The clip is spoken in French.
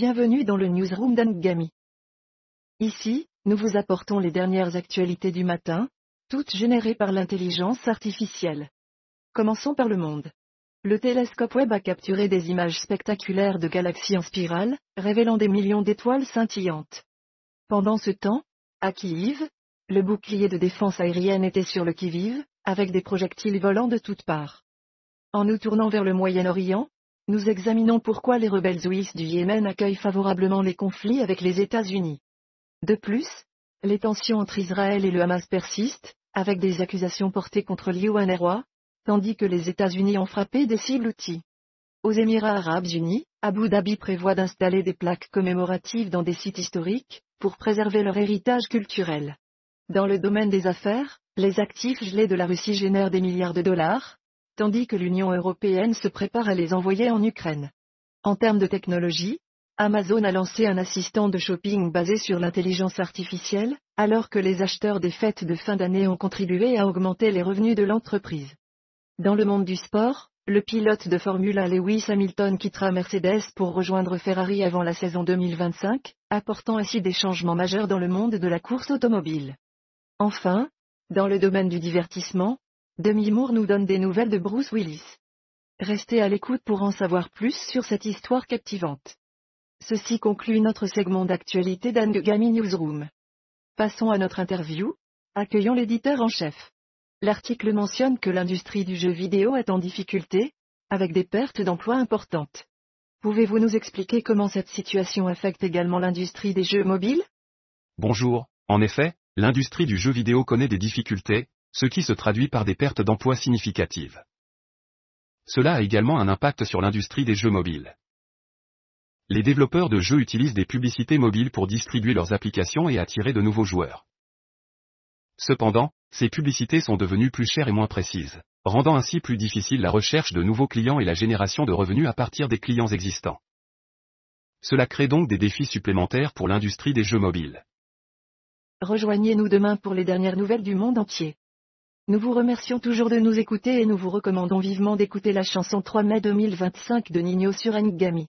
Bienvenue dans le newsroom d'Angami. Ici, nous vous apportons les dernières actualités du matin, toutes générées par l'intelligence artificielle. Commençons par le monde. Le télescope Webb a capturé des images spectaculaires de galaxies en spirale, révélant des millions d'étoiles scintillantes. Pendant ce temps, à Kiev, le bouclier de défense aérienne était sur le qui-vive, avec des projectiles volant de toutes parts. En nous tournant vers le Moyen-Orient, nous examinons pourquoi les rebelles ouïs du Yémen accueillent favorablement les conflits avec les États-Unis. De plus, les tensions entre Israël et le Hamas persistent, avec des accusations portées contre l'UNRWA, tandis que les États-Unis ont frappé des cibles outils. Aux Émirats arabes unis, Abu Dhabi prévoit d'installer des plaques commémoratives dans des sites historiques, pour préserver leur héritage culturel. Dans le domaine des affaires, les actifs gelés de la Russie génèrent des milliards de dollars, tandis que l'Union européenne se prépare à les envoyer en Ukraine. En termes de technologie, Amazon a lancé un assistant de shopping basé sur l'intelligence artificielle, alors que les acheteurs des fêtes de fin d'année ont contribué à augmenter les revenus de l'entreprise. Dans le monde du sport, le pilote de Formule 1 Lewis Hamilton quittera Mercedes pour rejoindre Ferrari avant la saison 2025, apportant ainsi des changements majeurs dans le monde de la course automobile. Enfin, dans le domaine du divertissement, Demi Moore nous donne des nouvelles de Bruce Willis. Restez à l'écoute pour en savoir plus sur cette histoire captivante. Ceci conclut notre segment d'actualité d'Angami Newsroom. Passons à notre interview. Accueillons l'éditeur en chef. L'article mentionne que l'industrie du jeu vidéo est en difficulté, avec des pertes d'emplois importantes. Pouvez-vous nous expliquer comment cette situation affecte également l'industrie des jeux mobiles? Bonjour. En effet, l'industrie du jeu vidéo connaît des difficultés, ce qui se traduit par des pertes d'emplois significatives. Cela a également un impact sur l'industrie des jeux mobiles. Les développeurs de jeux utilisent des publicités mobiles pour distribuer leurs applications et attirer de nouveaux joueurs. Cependant, ces publicités sont devenues plus chères et moins précises, rendant ainsi plus difficile la recherche de nouveaux clients et la génération de revenus à partir des clients existants. Cela crée donc des défis supplémentaires pour l'industrie des jeux mobiles. Rejoignez-nous demain pour les dernières nouvelles du monde entier. Nous vous remercions toujours de nous écouter et nous vous recommandons vivement d'écouter la chanson 3 mai 2025 de Nino sur Anigami.